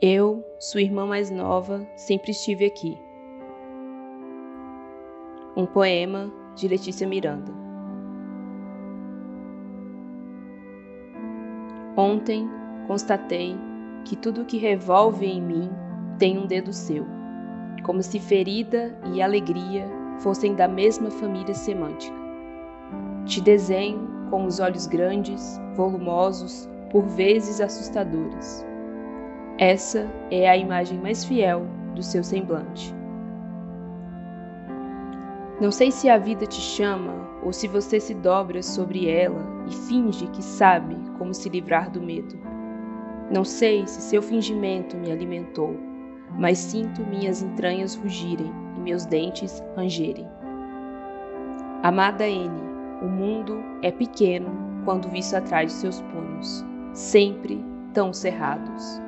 Eu, sua irmã mais nova, sempre estive aqui. Um poema de Letícia Miranda. Ontem constatei que tudo que revolve em mim tem um dedo seu, como se ferida e alegria fossem da mesma família semântica. Te desenho com os olhos grandes, volumosos, por vezes assustadores essa é a imagem mais fiel do seu semblante. Não sei se a vida te chama ou se você se dobra sobre ela e finge que sabe como se livrar do medo. Não sei se seu fingimento me alimentou, mas sinto minhas entranhas rugirem e meus dentes rangerem. Amada N, o mundo é pequeno quando visto atrás de seus punhos, sempre tão cerrados.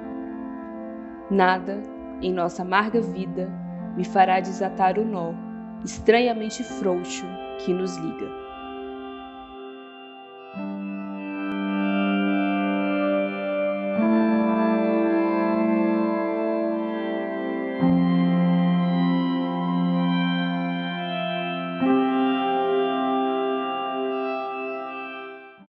Nada em nossa amarga vida me fará desatar o nó estranhamente frouxo que nos liga. thank